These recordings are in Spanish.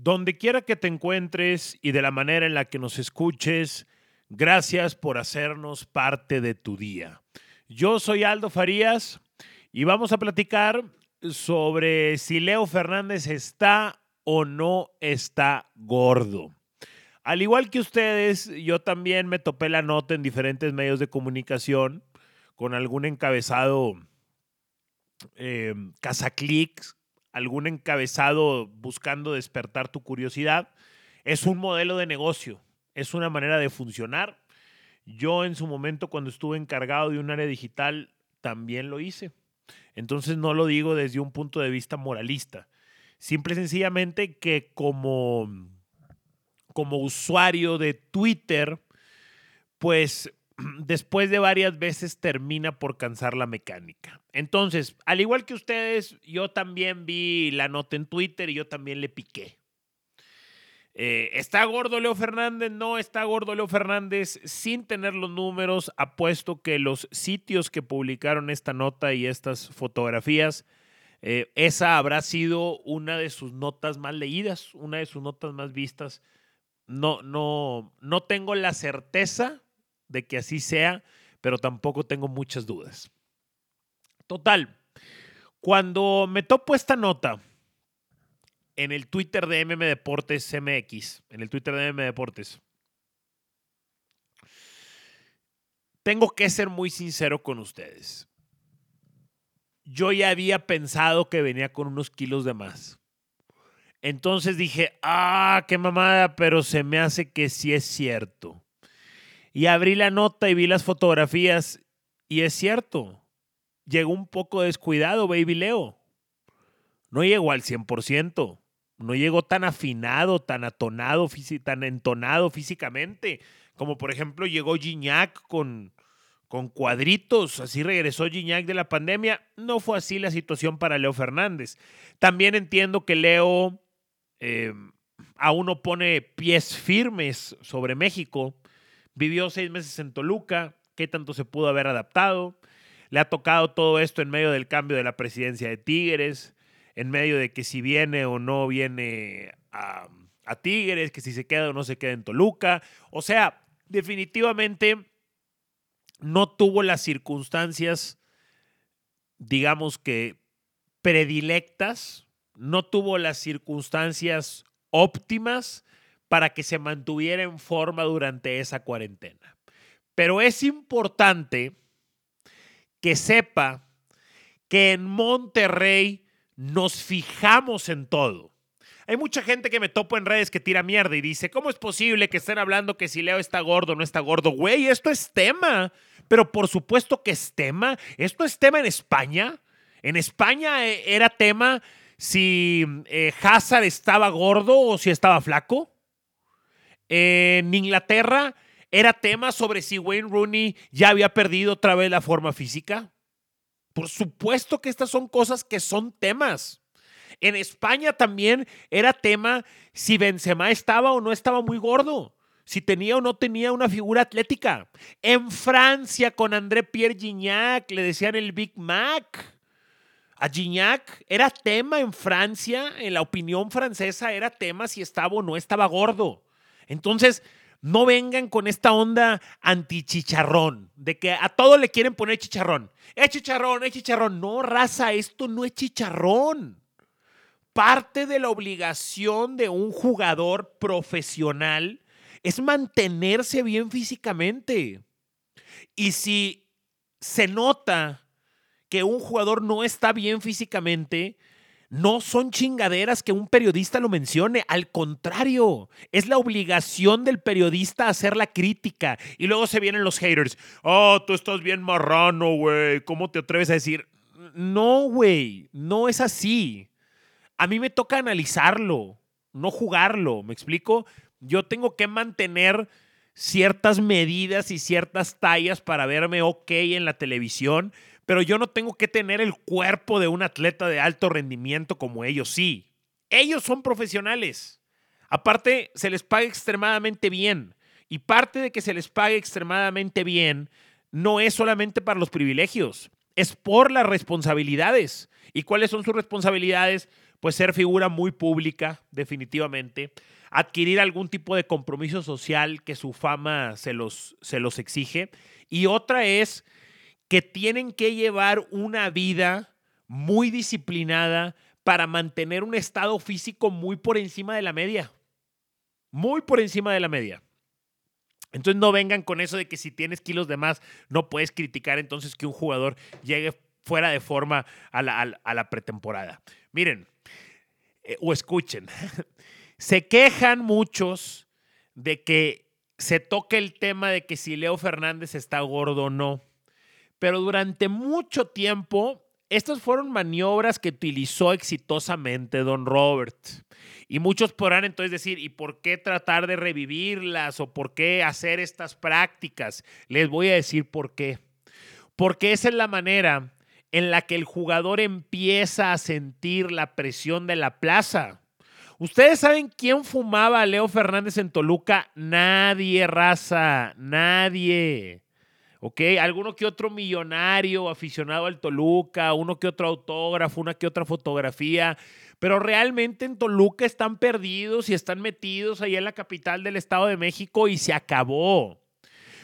Donde quiera que te encuentres y de la manera en la que nos escuches, gracias por hacernos parte de tu día. Yo soy Aldo Farías y vamos a platicar sobre si Leo Fernández está o no está gordo. Al igual que ustedes, yo también me topé la nota en diferentes medios de comunicación con algún encabezado eh, algún encabezado buscando despertar tu curiosidad. Es un modelo de negocio, es una manera de funcionar. Yo en su momento cuando estuve encargado de un área digital también lo hice. Entonces no lo digo desde un punto de vista moralista. Simple y sencillamente que como, como usuario de Twitter, pues después de varias veces termina por cansar la mecánica. Entonces, al igual que ustedes, yo también vi la nota en Twitter y yo también le piqué. Eh, ¿Está gordo Leo Fernández? No está gordo Leo Fernández. Sin tener los números, apuesto que los sitios que publicaron esta nota y estas fotografías, eh, esa habrá sido una de sus notas más leídas, una de sus notas más vistas. No, no, no tengo la certeza de que así sea, pero tampoco tengo muchas dudas. Total, cuando me topo esta nota en el Twitter de MM Deportes MX, en el Twitter de MM Deportes, tengo que ser muy sincero con ustedes. Yo ya había pensado que venía con unos kilos de más. Entonces dije, ah, qué mamada, pero se me hace que sí es cierto. Y abrí la nota y vi las fotografías y es cierto, llegó un poco descuidado Baby Leo. No llegó al 100%, no llegó tan afinado, tan atonado, tan entonado físicamente, como por ejemplo llegó Gignac con, con cuadritos, así regresó Gignac de la pandemia. No fue así la situación para Leo Fernández. También entiendo que Leo eh, aún no pone pies firmes sobre México Vivió seis meses en Toluca. ¿Qué tanto se pudo haber adaptado? Le ha tocado todo esto en medio del cambio de la presidencia de Tigres, en medio de que si viene o no viene a, Tigres, que si se queda o no se queda en Toluca. O sea, definitivamente no tuvo las circunstancias, digamos que predilectas, no tuvo las circunstancias óptimas para que se mantuviera en forma durante esa cuarentena. Pero es importante que sepa que en Monterrey nos fijamos en todo. Hay mucha gente que me topo en redes que tira mierda y dice, ¿cómo es posible que estén hablando que si Leo está gordo no está gordo? Güey, esto es tema. Pero por supuesto que es tema. Esto es tema en España. En España eh, era tema si eh, Hazard estaba gordo o si estaba flaco. En Inglaterra era tema sobre si Wayne Rooney ya había perdido otra vez la forma física. Por supuesto que estas son cosas que son temas. En España también era tema si Benzema estaba o no estaba muy gordo, si tenía o no tenía una figura atlética. En Francia con André Pierre Gignac le decían el Big Mac. A Gignac era tema en Francia, en la opinión francesa era tema si estaba o no estaba gordo. Entonces, no vengan con esta onda anti-chicharrón, de que a todo le quieren poner chicharrón. Es chicharrón, es chicharrón. No, raza, esto no es chicharrón. Parte de la obligación de un jugador profesional es mantenerse bien físicamente. Y si se nota que un jugador no está bien físicamente, no son chingaderas que un periodista lo mencione, al contrario, es la obligación del periodista hacer la crítica. Y luego se vienen los haters. Oh, tú estás bien marrano, güey. ¿Cómo te atreves a decir? No, güey, no es así. A mí me toca analizarlo, no jugarlo, ¿me explico? Yo tengo que mantener ciertas medidas y ciertas tallas para verme ok en la televisión, pero yo no tengo que tener el cuerpo de un atleta de alto rendimiento como ellos sí. Ellos son profesionales. Aparte, se les paga extremadamente bien. Y parte de que se les pague extremadamente bien no es solamente para los privilegios, es por las responsabilidades. ¿Y cuáles son sus responsabilidades? pues ser figura muy pública, definitivamente, adquirir algún tipo de compromiso social que su fama se los, se los exige. Y otra es que tienen que llevar una vida muy disciplinada para mantener un estado físico muy por encima de la media. Muy por encima de la media. Entonces no vengan con eso de que si tienes kilos de más no puedes criticar entonces que un jugador llegue fuera de forma a la, pretemporada. Miren, eh, o escuchen, se quejan muchos de que se toque el tema de que si Leo Fernández está gordo o no. Pero durante mucho tiempo, estas fueron maniobras que utilizó exitosamente Don Robert. Y muchos podrán entonces decir, ¿y por qué tratar de revivirlas o por qué hacer estas prácticas? Les voy a decir por qué. Porque esa es la manera en la que el jugador empieza a sentir la presión de la plaza. ¿Ustedes saben quién fumaba a Leo Fernández en Toluca? Nadie, raza, nadie. ¿Ok? Alguno que otro millonario aficionado al Toluca, uno que otro autógrafo, una que otra fotografía, pero realmente en Toluca están perdidos y están metidos ahí en la capital del Estado de México y se acabó.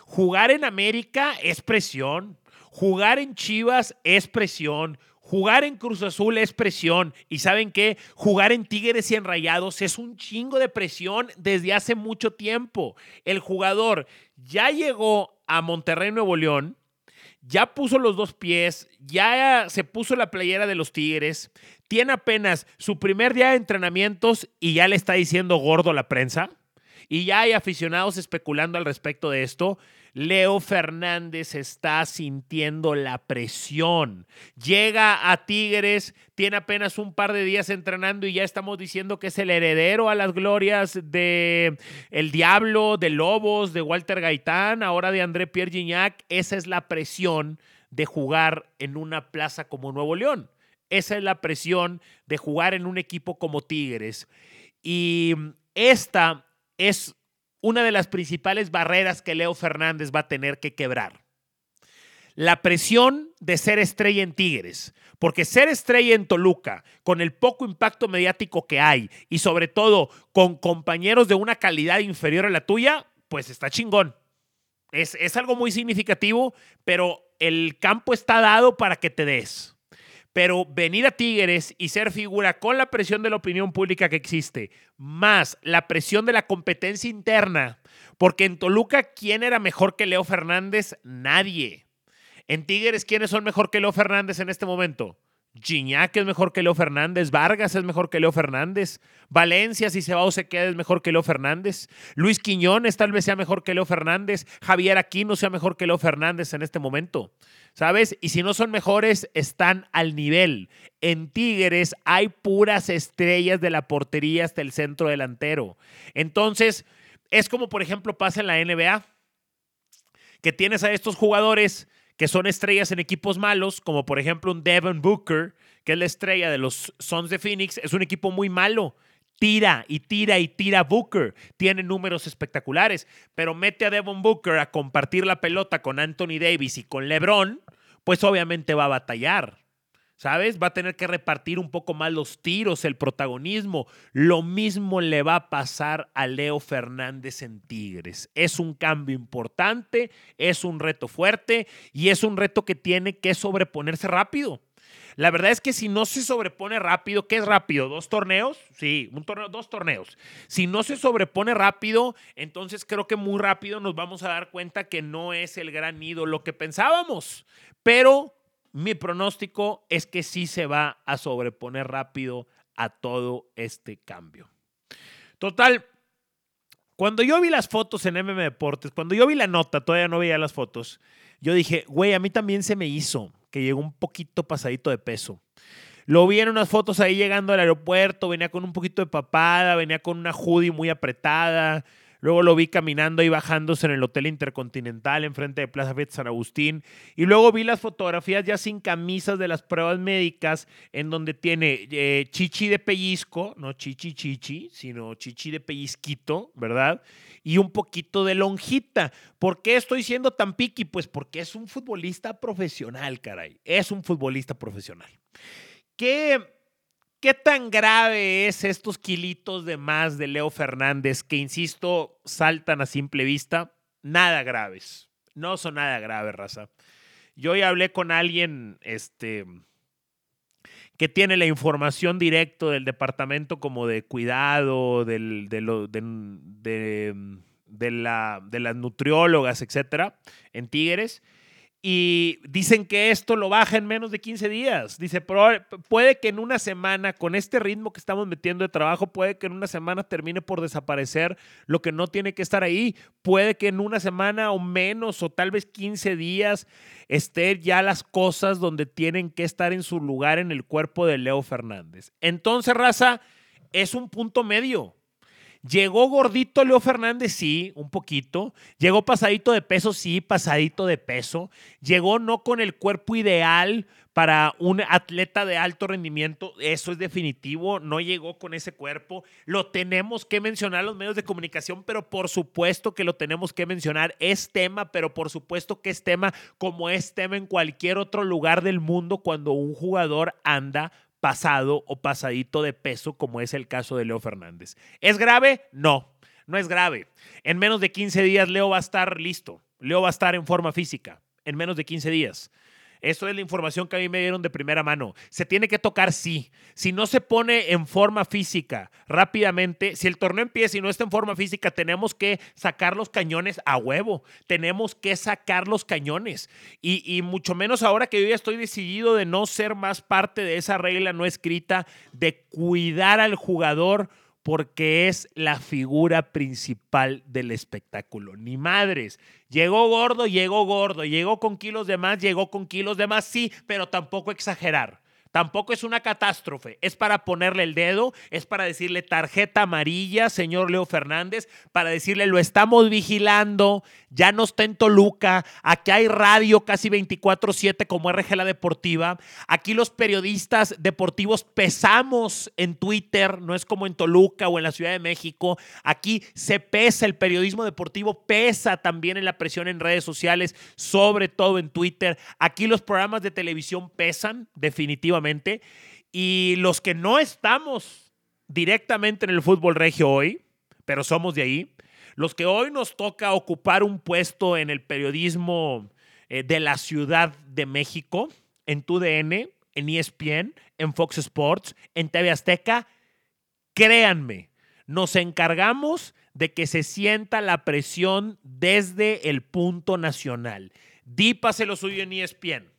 Jugar en América es presión. Jugar en Chivas es presión. Jugar en Cruz Azul es presión. Y saben qué? Jugar en Tigres y en Rayados es un chingo de presión desde hace mucho tiempo. El jugador ya llegó a Monterrey, Nuevo León, ya puso los dos pies, ya se puso la playera de los Tigres, tiene apenas su primer día de entrenamientos y ya le está diciendo gordo la prensa. Y ya hay aficionados especulando al respecto de esto. Leo Fernández está sintiendo la presión. Llega a Tigres, tiene apenas un par de días entrenando y ya estamos diciendo que es el heredero a las glorias de El Diablo, de Lobos, de Walter Gaitán, ahora de André Pierre Gignac. Esa es la presión de jugar en una plaza como Nuevo León. Esa es la presión de jugar en un equipo como Tigres. Y esta es una de las principales barreras que Leo Fernández va a tener que quebrar. La presión de ser estrella en Tigres, porque ser estrella en Toluca, con el poco impacto mediático que hay y sobre todo con compañeros de una calidad inferior a la tuya, pues está chingón. Es, es algo muy significativo, pero el campo está dado para que te des. Pero venir a Tigres y ser figura con la presión de la opinión pública que existe, más la presión de la competencia interna, porque en Toluca, ¿quién era mejor que Leo Fernández? Nadie. En Tigres, ¿quiénes son mejor que Leo Fernández en este momento? Gignac es mejor que Leo Fernández, Vargas es mejor que Leo Fernández, Valencia, si se va o se queda, es mejor que Leo Fernández, Luis Quiñones tal vez sea mejor que Leo Fernández, Javier Aquino sea mejor que Leo Fernández en este momento, ¿sabes? Y si no son mejores, están al nivel. En Tigres hay puras estrellas de la portería hasta el centro delantero. Entonces, es como por ejemplo pasa en la NBA, que tienes a estos jugadores que son estrellas en equipos malos, como por ejemplo un Devin Booker, que es la estrella de los Suns de Phoenix, es un equipo muy malo. Tira y tira y tira Booker. Tiene números espectaculares, pero mete a Devin Booker a compartir la pelota con Anthony Davis y con LeBron, pues obviamente va a batallar. ¿Sabes? Va a tener que repartir un poco más los tiros, el protagonismo. Lo mismo le va a pasar a Leo Fernández en Tigres. Es un cambio importante, es un reto fuerte y es un reto que tiene que sobreponerse rápido. La verdad es que si no se sobrepone rápido, ¿qué es rápido? ¿Dos torneos? Sí, un torneo, dos torneos. Si no se sobrepone rápido, entonces creo que muy rápido nos vamos a dar cuenta que no es el gran ídolo que pensábamos. Pero mi pronóstico es que sí se va a sobreponer rápido a todo este cambio. Total, cuando yo vi las fotos en MM Deportes, cuando yo vi la nota, todavía no veía las fotos, yo dije, güey, a mí también se me hizo que llegó un poquito pasadito de peso. Lo vi en unas fotos ahí llegando al aeropuerto, venía con un poquito de papada, venía con una hoodie muy apretada, Luego lo vi caminando y bajándose en el Hotel Intercontinental enfrente de Plaza Fiesta San Agustín. Y luego vi las fotografías ya sin camisas de las pruebas médicas, en donde tiene eh, chichi de pellizco, no chichi chichi, sino chichi de pellizquito, ¿verdad? Y un poquito de lonjita. ¿Por qué estoy siendo tan piqui? Pues porque es un futbolista profesional, caray. Es un futbolista profesional. ¿Qué ¿Qué tan grave es estos kilitos de más de Leo Fernández que, insisto, saltan a simple vista? Nada graves. No son nada graves, raza. Yo ya hablé con alguien este, que tiene la información directa del departamento como de cuidado, del, de, lo, de, de, la, de las nutriólogas, etcétera, en Tigres y dicen que esto lo baja en menos de 15 días. Dice, puede que en una semana, con este ritmo que estamos metiendo de trabajo, puede que en una semana termine por desaparecer lo que no tiene que estar ahí. Puede que en una semana o menos, o tal vez 15 días, estén ya las cosas donde tienen que estar en su lugar en el cuerpo de Leo Fernández. Entonces, raza, es un punto medio. Llegó gordito Leo Fernández, sí, un poquito. Llegó pasadito de peso, sí, pasadito de peso. Llegó no con el cuerpo ideal para un atleta de alto rendimiento, eso es definitivo, no llegó con ese cuerpo. Lo tenemos que mencionar los medios de comunicación, pero por supuesto que lo tenemos que mencionar. Es tema, pero por supuesto que es tema como es tema en cualquier otro lugar del mundo cuando un jugador anda pasado o pasadito de peso, como es el caso de Leo Fernández. ¿Es grave? No, no es grave. En menos de 15 días Leo va a estar listo. Leo va a estar en forma física. En menos de 15 días. Eso es la información que a mí me dieron de primera mano. Se tiene que tocar, sí. Si no se pone en forma física rápidamente, si el torneo empieza y no está en forma física, tenemos que sacar los cañones a huevo. Tenemos que sacar los cañones. Y, y mucho menos ahora que yo ya estoy decidido de no ser más parte de esa regla no escrita, de cuidar al jugador porque es la figura principal del espectáculo. Ni madres. Llegó gordo, llegó gordo. Llegó con kilos de más, llegó con kilos de más, sí, pero tampoco exagerar. Tampoco es una catástrofe. Es para ponerle el dedo, es para decirle tarjeta amarilla, señor Leo Fernández, para decirle lo estamos vigilando, ya no está en Toluca, aquí hay radio casi 24/7 como RG La Deportiva, aquí los periodistas deportivos pesamos en Twitter, no es como en Toluca o en la Ciudad de México, aquí se pesa el periodismo deportivo, pesa también en la presión en redes sociales, sobre todo en Twitter, aquí los programas de televisión pesan definitivamente y los que no estamos directamente en el fútbol regio hoy, pero somos de ahí, los que hoy nos toca ocupar un puesto en el periodismo eh, de la Ciudad de México, en TUDN, en ESPN, en Fox Sports, en TV Azteca, créanme, nos encargamos de que se sienta la presión desde el punto nacional. Dípase se lo suyo en ESPN.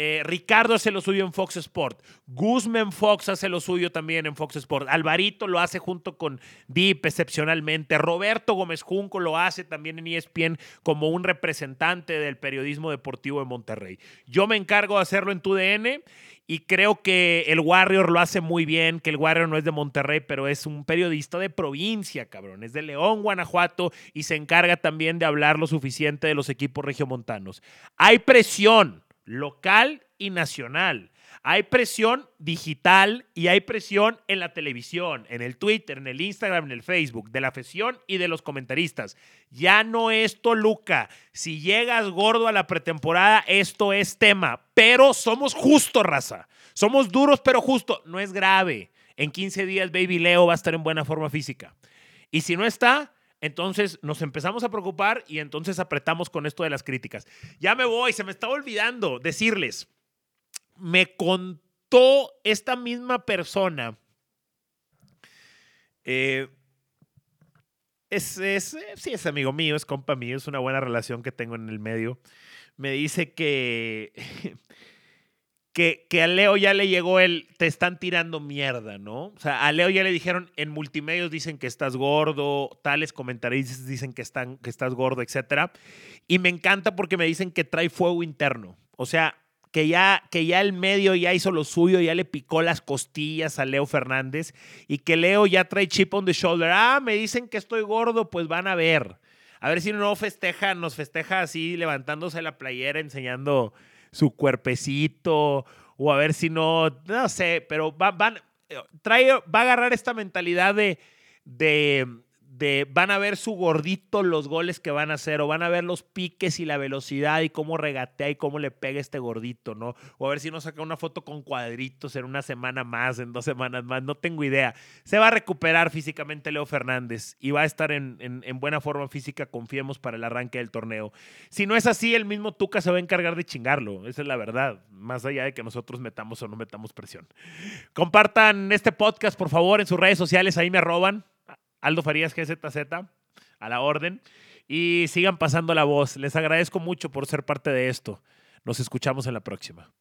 Eh, Ricardo hace lo suyo en Fox Sport. Guzmán Fox hace lo suyo también en Fox Sport. Alvarito lo hace junto con Deep excepcionalmente. Roberto Gómez Junco lo hace también en ESPN como un representante del periodismo deportivo de Monterrey. Yo me encargo de hacerlo en TUDN y creo que el Warrior lo hace muy bien, que el Warrior no es de Monterrey, pero es un periodista de provincia, cabrón. Es de León, Guanajuato y se encarga también de hablar lo suficiente de los equipos regiomontanos. Hay presión local y nacional. Hay presión digital y hay presión en la televisión, en el Twitter, en el Instagram, en el Facebook, de la afición y de los comentaristas. Ya no es Toluca. Si llegas gordo a la pretemporada, esto es tema. Pero somos justos, raza. Somos duros, pero justo. No es grave. En 15 días, Baby Leo va a estar en buena forma física. Y si no está, entonces nos empezamos a preocupar y entonces apretamos con esto de las críticas. Ya me voy, se me estaba olvidando decirles, me contó esta misma persona. Eh, es, es, sí, es amigo mío, es compa mío, es una buena relación que tengo en el medio. Me dice que que, a Leo ya le llegó el, te están tirando mierda, ¿no? O sea, a Leo ya le dijeron, en multimedios dicen que estás gordo, tales comentaristas dicen que, están, que estás gordo, etc. Y me encanta porque me dicen que trae fuego interno. O sea, que ya, que ya el medio ya hizo lo suyo, ya le picó las costillas a Leo Fernández y que Leo ya trae chip on the shoulder. Ah, me dicen que estoy gordo, pues van a ver. A ver si no festeja, nos festeja así, levantándose la playera, enseñando su cuerpecito o a ver si no, no sé, pero va, van, trae, va a agarrar esta mentalidad de, de, de van a ver su gordito los goles que van a hacer, o van a ver los piques y la velocidad y cómo regatea y cómo le pega este gordito, ¿no? O a ver si nos saca una foto con cuadritos en una semana más, en dos semanas más, no tengo idea. Se va a recuperar físicamente Leo Fernández y va a estar en, en buena forma física, confiemos, para el arranque del torneo. Si no es así, el mismo Tuca se va a encargar de chingarlo, esa es la verdad, más allá de que nosotros metamos o no metamos presión. Compartan este podcast, por favor, en sus redes sociales, ahí me roban. Aldo Farías GZZ, a la orden. Y sigan pasando la voz. Les agradezco mucho por ser parte de esto. Nos escuchamos en la próxima.